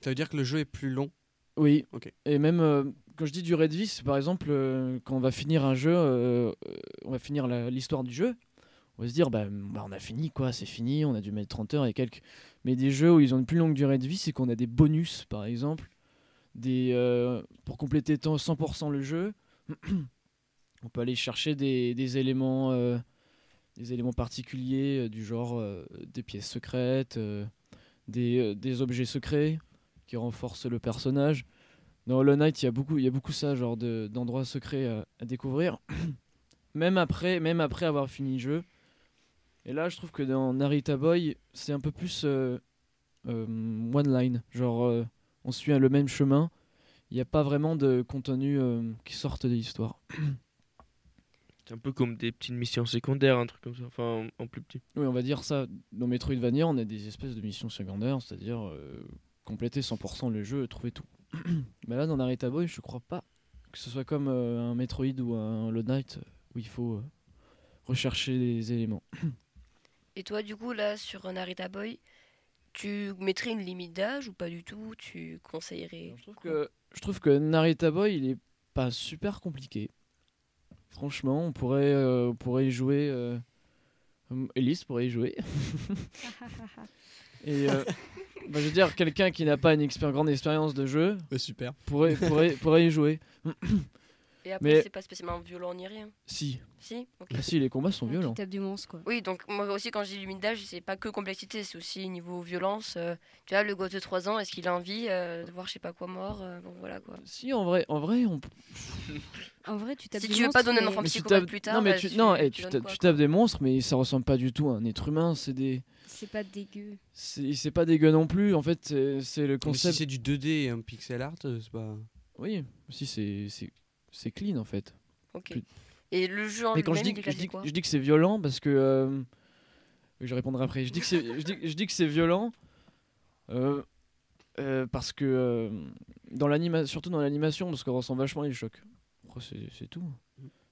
Ça veut dire que le jeu est plus long? Oui. Ok. Et même euh, quand je dis durée de vie, c'est par exemple euh, quand on va finir un jeu, on va finir l'histoire du jeu, on va se dire bah, bah, on a fini quoi, c'est fini, on a dû mettre 30 heures et quelques. Mais des jeux où ils ont une plus longue durée de vie, c'est qu'on a des bonus par exemple, euh, pour compléter tant- 100% le jeu, on peut aller chercher des, éléments euh, des éléments particuliers euh, du genre des pièces secrètes, des, objets secrets qui renforcent le personnage. Dans Hollow Knight, il y a beaucoup, il y a beaucoup ça, genre de- d'endroits secrets à, découvrir. même après, même après avoir fini le jeu. Et là, je trouve que dans Narita Boy, c'est un peu plus one line, genre on suit le même chemin. Il n'y a pas vraiment de contenu euh, qui sorte de l'histoire. C'est un peu comme des petites missions secondaires, un truc comme ça, enfin en, en plus petit. Oui, on va dire ça. Dans Metroidvania, on a des espèces de missions secondaires, c'est-à-dire euh, compléter 100% le jeu et trouver tout. Mais là, dans Narita Boy, je crois pas que ce soit comme euh, un Metroid ou un Hollow Knight où il faut euh, rechercher des éléments. Et toi, du coup, là, sur Narita Boy, tu mettrais une limite d'âge ou pas du tout? Tu conseillerais Je trouve que, je trouve que Narita Boy, il est pas super compliqué. Franchement, on pourrait, euh, on pourrait y jouer. Euh, hum, Elise pourrait y jouer. Et euh, bah, je veux dire, quelqu'un qui n'a pas une expér- grande expérience de jeu Ouais, super. pourrait, pourrait, pourrait y jouer. Et après, Mais- c'est pas spécialement violent ni rien. Si. Si Ok. Ah si, les combats sont Tu violents. tapes du monstre, quoi. Oui, donc moi aussi, quand je dis limite d'âge, c'est pas que complexité, c'est aussi niveau violence. euh, tu vois, le gosse de 3 ans, est-ce qu'il a envie euh, de voir je sais pas quoi mort euh, Bon, voilà quoi. Si, en vrai, en vrai, on. En vrai, tu tapes Si du tu veux pas donner un enfant Mais tu psychopathe tapes- plus tard, non, mais bah, tu, tu- non, eh, tu tu, tapes, quoi, tu tapes des monstres, mais ça ressemble pas du tout à un être humain. C'est des, C'est pas dégueu. c'est pas dégueu non plus. En fait, c'est le Mais si concept. c'est du 2D et un pixel art, euh, c'est pas. Oui, si c'est c'est clean en fait. Ok. plus- Et le jeu en Mais quand je dis, je, dis, je que c'est violent parce que. euh, je répondrai après. Je dis que c'est, je dis, je dis que c'est violent euh, euh, parce que. dans l'anima, surtout dans l'animation, parce qu'on ressent vachement les chocs. Après, c'est, c'est tout.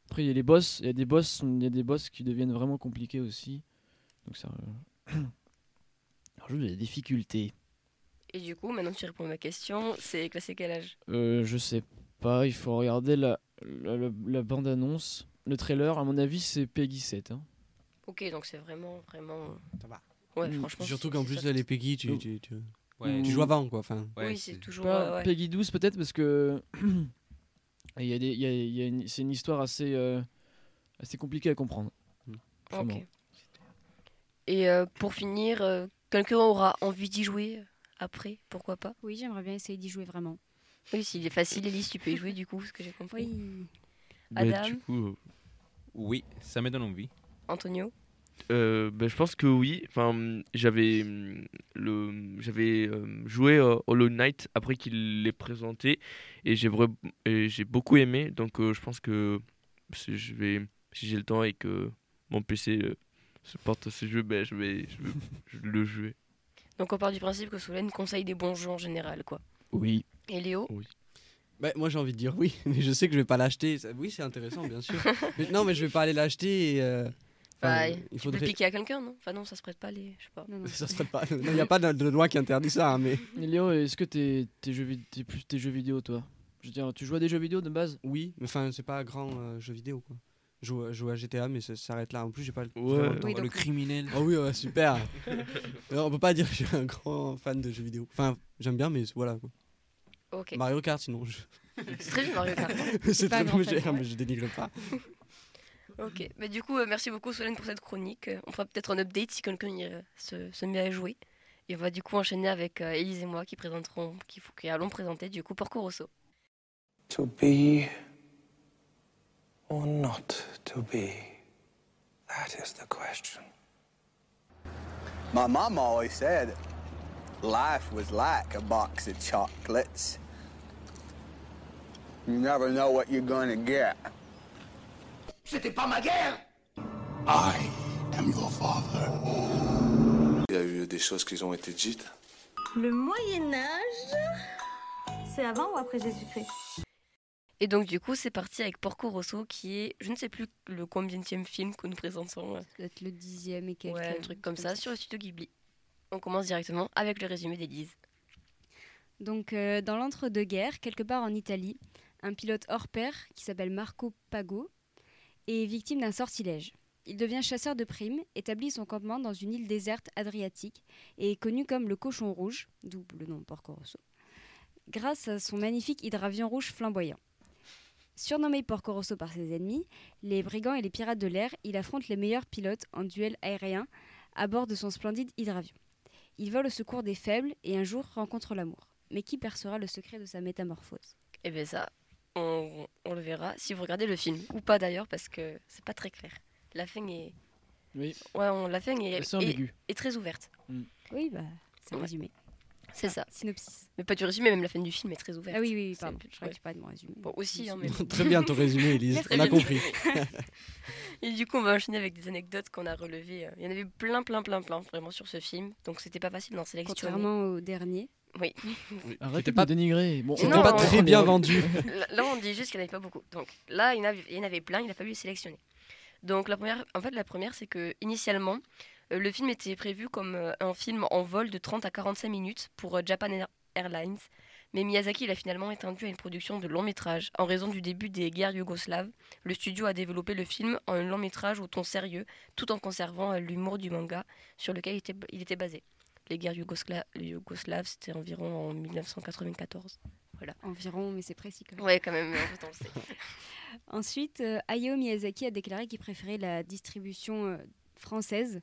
Après, il y a les boss, il y a des boss, il y a des boss qui deviennent vraiment compliqués aussi. Donc ça. euh, rajoute des difficultés. Et du coup, maintenant que tu réponds à ma question, c'est classé quel âge? Euh, je sais pas, il faut regarder la, la, la- la bande-annonce. Le trailer, à mon avis, c'est Peggy 7. hein. Ok, donc c'est vraiment, vraiment. Ça va. Ouais, Mm. franchement. Surtout qu'en plus, là, les Peggy, tu, Oh. tu, tu, Ouais, tu joues avant, quoi. Enfin, ouais, oui, c'est toujours. Pas ouais, ouais. Peggy 12 peut-être parce que il y a des, il y a- il y a une- c'est une histoire assez, euh, assez compliquée à comprendre. Vraiment. Ok. Et euh, pour finir, euh, quelqu'un aura envie d'y jouer après, pourquoi pas? Oui, j'aimerais bien essayer d'y jouer vraiment. Oui, s'il est facile, Elise, tu peux y jouer du coup, ce que j'ai compris. Oui. Mais Adam du coup, euh, Oui, ça me donne envie. Antonio Euh, ben, je pense que oui. Enfin, j'avais hum, le, j'avais euh, joué à Hollow Knight après qu'il l'ait présenté et j'ai vra- j'ai beaucoup aimé. Donc, euh, je pense que si je vais, si j'ai le temps et que mon PC euh, supporte ce jeu, ben je vais, je vais je vais le jouer. Donc on part du principe que Solène conseille des bons jeux en général, quoi. Oui. Et Léo Bah, moi j'ai envie de dire oui, mais je sais que je vais pas l'acheter. Oui, c'est intéressant, bien sûr. mais, non, mais je vais pas aller l'acheter. Et, euh, enfin, Bah, il Tu peux le faudrait. piquer à quelqu'un, non? Enfin non, ça se prête pas les... Je sais pas. Non, non. Ça se ferait pas. Il n'y a pas de, de loi qui interdit ça, hein, mais. Et Léo, est-ce que t'es, t'es jeux, vid- t'es plus tes jeux vidéo toi? Je veux dire, tu joues à des jeux vidéo de base? Oui, mais enfin, c'est pas un grand euh, jeu vidéo, quoi. Je joue, joue à GTA, mais ça s'arrête là. En plus, j'ai pas le. Ouais. vraiment le temps. Oui, le criminel. Oh oui, ouais, super. Non, on peut pas dire que je suis un grand fan de jeux vidéo. Enfin, j'aime bien, mais voilà. Quoi. Mario Kart, sinon. Je... C'est très bien Mario Kart. c'est très bien, mais, ouais. mais je dénigre pas. Ok. Mais du coup, euh, merci beaucoup Solène pour cette chronique. Euh, On fera peut-être un update si quelqu'un euh, se, se met à jouer. Et on va du coup enchaîner avec euh, Élise et moi qui présenteront, qui, qui allons présenter du coup Porco Rosso. To be or not to be? That is the question. My mom always said life was like a box of chocolates. You never know what you're gonna get. C'était pas ma guerre I am your father. Il y a eu des choses qui ont été dites. Le Moyen Âge, c'est avant ou après Jésus-Christ? Et donc du coup, c'est parti avec Porco Rosso, qui est, je ne sais plus le combienième film que nous présentons. Peut-être le dixième et quelques. Ouais, un truc comme ça, sur le studio Ghibli. On commence directement avec le résumé d'Élise. Donc, euh, dans l'entre-deux-guerres, quelque part en Italie, un pilote hors pair qui s'appelle Marco Pago est victime d'un sortilège. Il devient chasseur de primes, établit son campement dans une île déserte adriatique et est connu comme le cochon rouge, d'où le nom Porco Rosso, grâce à son magnifique hydravion rouge flamboyant. Surnommé Porco Rosso par ses ennemis, les brigands et les pirates de l'air, il affronte les meilleurs pilotes en duel aérien à bord de son splendide hydravion. Il vole au secours des faibles et un jour rencontre l'amour. Mais qui percera le secret de sa métamorphose? Et bien ça, on, on le verra si vous regardez le film. Ou pas d'ailleurs, parce que c'est pas très clair. La fin est... Oui. Ouais, on, la fin est, très ouverte. Oui, bah, c'est Ouais. résumé. C'est ça. Synopsis. Mais pas du résumé, même la fin du film est très ouverte. Ah oui, oui, pardon. Je crois ouais. que tu parlais de mon résumé. Bon, aussi, hein, mais... Très bien ton résumé. Très On a compris. Et du coup, on va enchaîner avec des anecdotes qu'on a relevées. euh, Il y en avait plein, plein, plein, plein, vraiment sur ce film. Donc c'était pas facile d'en sélectionner. Contrairement au dernier. Oui. Arrêtez pas- de dénigrer. Bon, C'était on- pas on- très on- bien vendu. Là, on dit juste qu'il n'y en avait pas beaucoup. Donc là, il y en avait, il y en avait plein, il a fallu les sélectionner. Donc la première, en fait, la première, c'est que initialement, le film était prévu comme euh, un film en vol de 30 à 45 minutes pour euh, Japan Air- Airlines. Mais Miyazaki il a finalement étendu à une production de long métrage. En raison du début des guerres yougoslaves, le studio a développé le film en un long métrage au ton sérieux, tout en conservant euh, l'humour du manga sur lequel il était, il était basé. Les guerres yougosla- yougoslaves, c'était environ en 1994. Voilà. Environ, mais c'est précis quand même. Ouais, quand même, en fait, on le sait. Ensuite, euh, Hayao Miyazaki a déclaré qu'il préférait la distribution euh, française,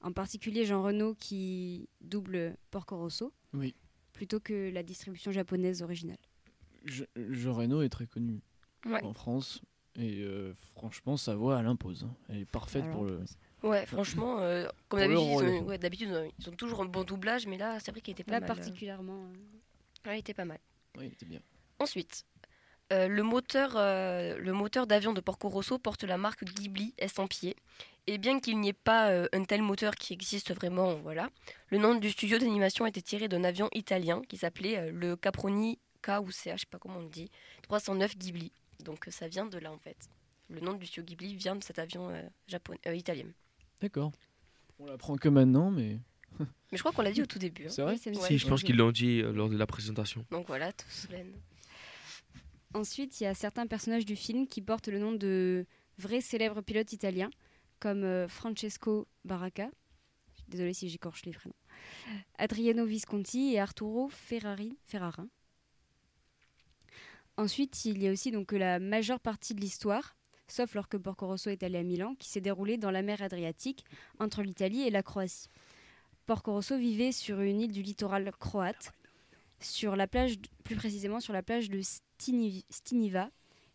en particulier Jean Renault qui double Porco Rosso, Oui. plutôt que la distribution japonaise originale. Je- Jean Reno est très connu Ouais. en France. Et euh, franchement, sa voix, elle impose. hein. Elle est parfaite Alors, pour le. Ouais, franchement, euh, comme d'habitude, ils, ont- ouais, d'habitude, ils ont toujours un bon doublage, mais là, c'est vrai qu'il était pas Là, mal. euh. particulièrement. euh, Ouais, il était pas mal. Oui, il était bien. Ensuite, euh, le moteur, euh, le moteur d'avion de Porco Rosso porte la marque Ghibli estampillé. Et bien qu'il n'y ait pas euh, un tel moteur qui existe vraiment, voilà, le nom du studio d'animation a été tiré d'un avion italien qui s'appelait euh, le Caproni K ou CA, je sais pas comment on le dit, 309 Ghibli. Donc euh, ça vient de là en fait. Le nom du studio Ghibli vient de cet avion euh, japonais, euh, italien. D'accord. On l'apprend que maintenant, mais. Mais je crois qu'on l'a dit au tout début. hein. C'est vrai Oui. Si, je pense qu'ils l'ont dit euh, lors de la présentation. Donc voilà, tout Solène. Ensuite, il y a certains personnages du film qui portent le nom de vrais célèbres pilotes italiens, comme euh, Francesco Baracca, si j'écorche les prénoms, Adriano Visconti et Arturo Ferrari, Ferrarin. Ensuite, il y a aussi donc la majeure partie de l'histoire, sauf lorsque Porco Rosso est allé à Milan, qui s'est déroulée dans la mer Adriatique entre l'Italie et la Croatie. Porco Rosso vivait sur une île du littoral croate, plus précisément sur la plage de Stini- Stiniva,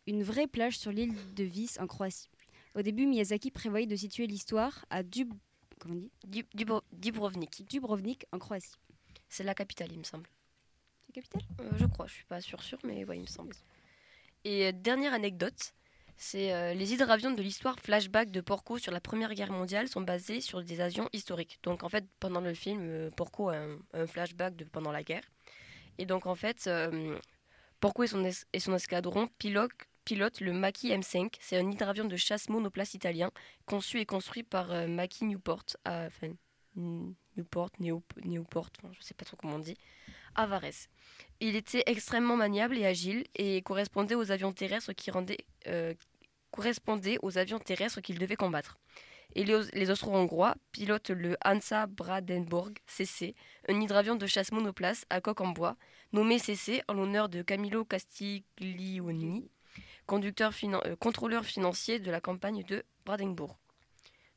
une vraie plage sur l'île de Vis en Croatie. Au début, Miyazaki prévoyait de situer l'histoire à Dub... comment on dit? Dub- Dubro- Dubrovnik. Dubrovnik en Croatie. C'est la capitale, il me semble. La capitale? Euh, je crois, je suis pas sûre, sûre, mais ouais, il me semble. Et euh, dernière anecdote, c'est euh, les hydravions de l'histoire flashback de Porco sur la Première Guerre mondiale sont basés sur des avions historiques. Donc en fait, pendant le film, Porco a un, un flashback de pendant la guerre. Et donc en fait, Porco et son, es- et son escadron pilotent, pilotent le Macchi M5. C'est un hydravion de chasse monoplace italien conçu et construit par euh, Newport, à- N- Newport, Néo- Newport, enfin, je sais pas trop comment on dit, à Varese. Il était extrêmement maniable et agile et correspondait aux avions terrestres qui rendaient, euh, correspondait aux avions terrestres qu'il devait combattre. Et les, les Austro-Hongrois pilotent le Hansa Brandenburg CC, un hydravion de chasse monoplace à coque en bois, nommé CC en l'honneur de Camillo Castiglioni, conducteur finan- euh, contrôleur financier de la campagne de Brandenburg.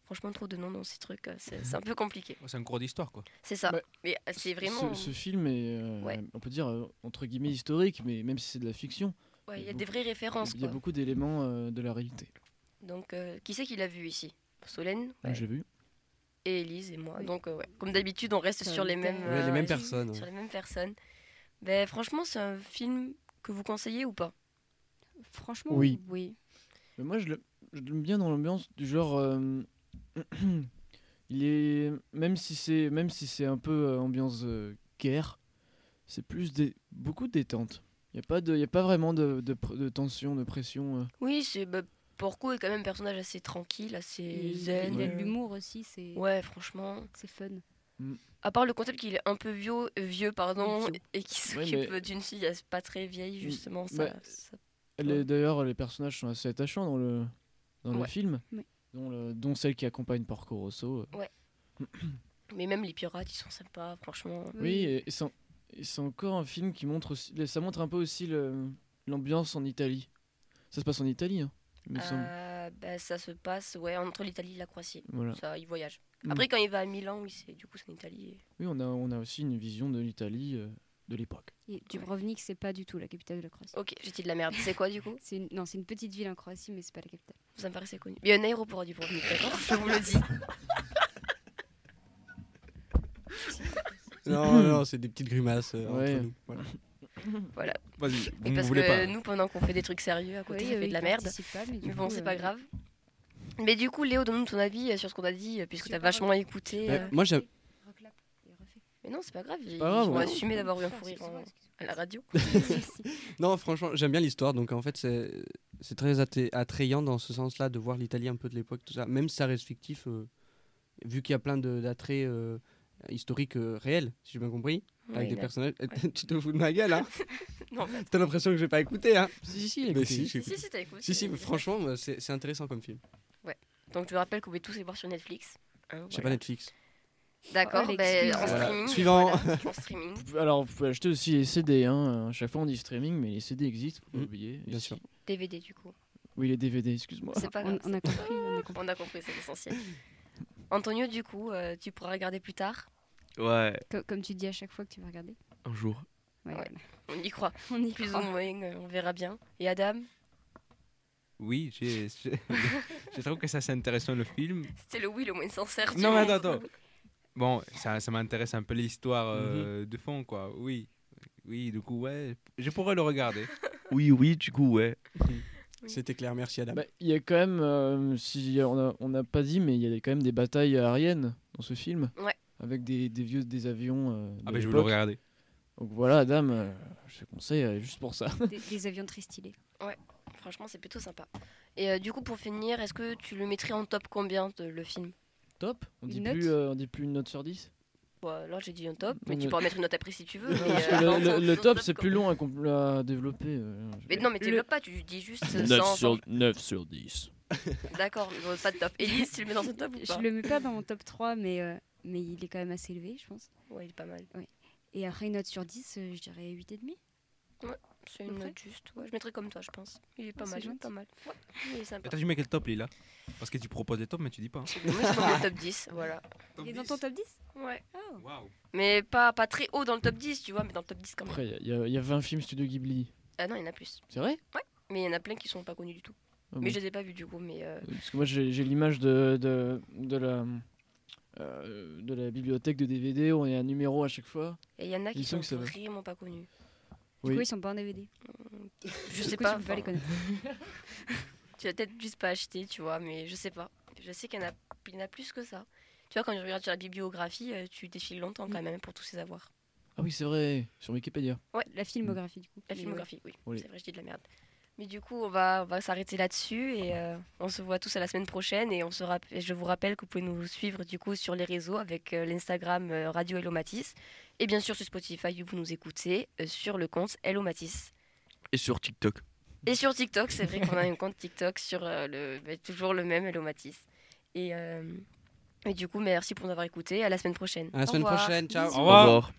Franchement, trop de noms dans ces trucs, euh, c'est un peu compliqué. C'est un cours d'histoire, quoi. C'est ça. Bah, Mais euh, c'est vraiment. Ce, ce film est, euh, Ouais. on peut dire, euh, entre guillemets historique, mais même si c'est de la fiction. Ouais, il y a beaucoup- des vraies références. Il y a quoi. beaucoup d'éléments euh, de la réalité. Donc, euh, qui c'est qui l'a vu ici? Solène Moi, ouais. J'ai vu. et Elise et moi. Donc, euh, ouais. comme d'habitude, on reste sur les me mêmes, les mêmes personnes, Sur les mêmes personnes. Ben, franchement, c'est un film que vous conseillez ou pas? Franchement, Oui. oui. Mais moi, je le- je l'aime bien dans l'ambiance du genre. euh, il est même si c'est même si c'est un peu euh, ambiance euh, guerre, c'est plus des beaucoup de détente. Il y a pas de y a pas vraiment de, de, tension, de pression. euh. Oui, c'est bah, Porco est quand même un personnage assez tranquille, assez Et zen. Il y a de l'humour aussi, c'est Ouais, franchement. c'est fun. À part le concept qu'il est un peu vieux, vieux pardon, Vieux. et qu'il Ouais, s'occupe mais- d'une fille pas très vieille, justement. Ça, Bah, ça- Les- D'ailleurs, les personnages sont assez attachants dans le dans le film, Ouais. dont, le- dont celle qui accompagne Porco Rosso. euh. Ouais. Mais même les pirates, ils sont sympas, franchement. Oui, et, et c'est en- et c'est encore un film qui montre aussi, ça montre un peu aussi l'ambiance en Italie. Ça se passe en Italie, hein, il me semble. Euh, bah, ça se passe ouais, entre l'Italie et la Croatie. Voilà. Ça, il voyage. Mm. Après, quand il va à Milan, oui, c'est du coup, c'est en Italie. et- Oui, on a, on a aussi une vision de l'Italie euh, de l'époque. Et Dubrovnik, c'est pas du tout la capitale de la Croatie. Ok, j'ai dit de la merde. C'est quoi du coup C'est une... Non, c'est une petite ville en Croatie, mais c'est pas la capitale. Ça me paraissait connu. Il y a un aéroport à Dubrovnik, d'accord Je vous le dis. Non, non, c'est des petites grimaces euh, Ouais. entre nous. Voilà. Voilà. Vas-y, Et vous me parce voulez que pas. nous, pendant qu'on fait des trucs sérieux à côté, Oui, ça euh, fait de la merde. pas, mais du mais bon, coup, c'est euh, pas grave. Mais du coup, Léo, donne-nous ton avis euh, sur ce qu'on a dit, euh, puisque t'as vachement écouté. Ouais, euh. moi, j'aime. Reclape et refais. Mais non, c'est pas grave. Ils pas grave, ils vont ouais. assumer d'avoir eu un fou rire à la radio. Non, franchement, j'aime bien l'histoire. Donc, en fait, c'est c'est très attra- attrayant dans ce sens-là de voir l'Italie un peu de l'époque, tout ça. Même si ça reste fictif, euh, vu qu'il y a plein de- d'attraits euh, historiques euh, réels, si j'ai bien compris, Ouais, avec des personnages. tu te fous de ma gueule, hein Non, T'as l'impression que j'ai pas écouté, hein Si, si, écoutez. si, Si, écouté. si, t'as écouté. Si, si, euh, franchement, moi, c'est c'est intéressant comme film. Donc, je vous rappelle que vous pouvez tous les voir sur Netflix. hein, J'ai pas voilà. Netflix. D'accord, Oh, ben, en Voilà. streaming. Suivant. voilà, en streaming. Vous pouvez- Alors, vous pouvez acheter aussi les CD. Hein. À chaque fois, on dit streaming, mais les CD existent, faut pas Mm, oublier. bien sûr. DVD, du coup. Oui, les DVD, excuse-moi. C'est pas grave. On, on a compris, on a compris. On a compris, c'est l'essentiel. Antonio, du coup, euh, tu pourras regarder plus tard. Ouais, Co- Comme tu dis à chaque fois que tu vas regarder. un jour. Ouais. On y croit. On y Plus croit. ou moins, euh, on verra bien. Et Adam? Oui, j'ai trouve que ça c'est intéressant le film. C'était le oui le moins sincère. du Non, mais monde. attends, attends. Bon, ça, ça m'intéresse un peu l'histoire euh, Mhm. de fond, quoi. Oui. Oui, du coup, ouais, je pourrais le regarder. Oui, oui, du coup, ouais. C'était clair, merci Adam. Bah, Il y a quand même, euh, si on a- on n'a pas dit, mais il y a quand même des batailles aériennes dans ce film. Ouais. Avec des, des vieux des avions. euh, de Ah, ben je vais le l'époque. regarder. Donc voilà, Adam, euh, je te conseille euh, juste pour ça. Des, des avions très stylés. Franchement, c'est plutôt sympa. Et euh, du coup, pour finir, est-ce que tu le mettrais en top combien de, le film? Top. On dit plus, euh, on dit plus une note sur 10. Bon, Là, j'ai dit un top, mais tu pourras mettre une note après si tu veux. mais, Parce euh, que dans le, ton- le- le ton top, c'est plus long à, à développer. euh, Mais non, mais Le- développe pas, tu dis juste 9 100. sur, 9 sur 10. D'accord, pas de top. Elise, tu le mets dans un top ou pas Je le mets pas dans mon top 3, mais, euh, mais il est quand même assez élevé, je pense. Ouais, il est pas mal. Et après, une note sur 10, euh, je dirais 8,5. C'est une note juste. Ouais, je mettrais comme toi, je pense. Il est pas Ah, mal, il est pas mal. Ouais, il est sympa. Et tu mets quel top, Lila Parce que tu proposes les tops, mais tu dis pas. hein. Moi, dans le top 10, voilà. Il est dans ton top 10 Ouais. Oh. Waouh. Mais pas, pas très haut dans le top 10, tu vois, mais dans le top 10 quand même. Après, il y, a- il y a 20 films Studio Ghibli. Ah non, il y en a plus. C'est vrai? Mais il y en a plein qui sont pas connus du tout. Ah Mais bon. je les ai pas vus du coup, mais. euh, Parce que moi, j'ai j'ai l'image de, de, de, la, euh, de la bibliothèque de DVD où il y a un numéro à chaque fois. Et il y en a qui sont vraiment pas connus. Du Oui. coup, ils sont pas en DVD. Je Du sais coup, pas. Tu peux pas les connaître. Tu vas peut-être juste pas acheter, tu vois, mais je sais pas. Je sais qu'il y en a, il y en a plus que ça. Tu vois, quand je regarde sur la bibliographie, euh, tu défiles longtemps quand même pour tous ces avoirs. Ah oui, c'est vrai, sur Wikipédia. La filmographie, du coup. La filmographie, oui. Oui. C'est vrai, je dis de la merde. Mais du coup, on va, on va s'arrêter là-dessus et euh, on se voit tous à la semaine prochaine. Et on se et je vous rappelle que vous pouvez nous suivre du coup sur les réseaux avec euh, l'Instagram euh, Radio Hello Matisse. Et bien sûr sur Spotify, où vous nous écoutez euh, sur le compte Hello Matisse. Et sur TikTok. Et sur TikTok, c'est vrai qu'on a un compte TikTok sur euh, le, bah, toujours le même Hello Matisse. Et, euh, et du coup, merci pour nous avoir écoutés. À la semaine prochaine. À la Au semaine revoir. prochaine, ciao. Au revoir.